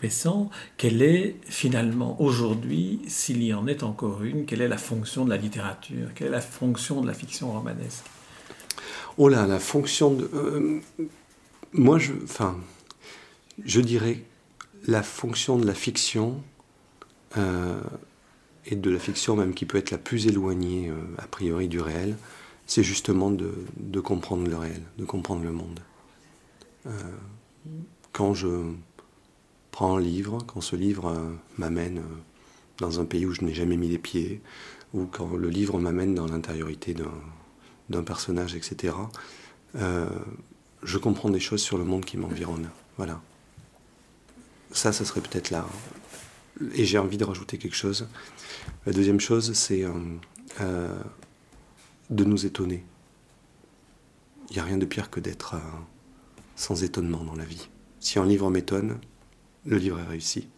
Pessan, quelle est finalement aujourd'hui, s'il y en est encore une, quelle est la fonction de la littérature Quelle est la fonction de la fiction romanesque? Oh là, la fonction de... Euh, moi, je, enfin, je dirais la fonction de la fiction, euh, et de la fiction même qui peut être la plus éloignée euh, a priori du réel, c'est justement de, comprendre le réel, de comprendre le monde. quand je prends un livre, quand ce livre m'amène dans un pays où je n'ai jamais mis les pieds, ou quand le livre m'amène dans l'intériorité d'un personnage, etc., je comprends des choses sur le monde qui m'environne. Voilà. Ça, ça serait peut-être là. Et j'ai envie de rajouter quelque chose. La deuxième chose, c'est euh, euh, de nous étonner. Il n'y a rien de pire que d'être euh, sans étonnement dans la vie. Si un livre m'étonne, le livre est réussi.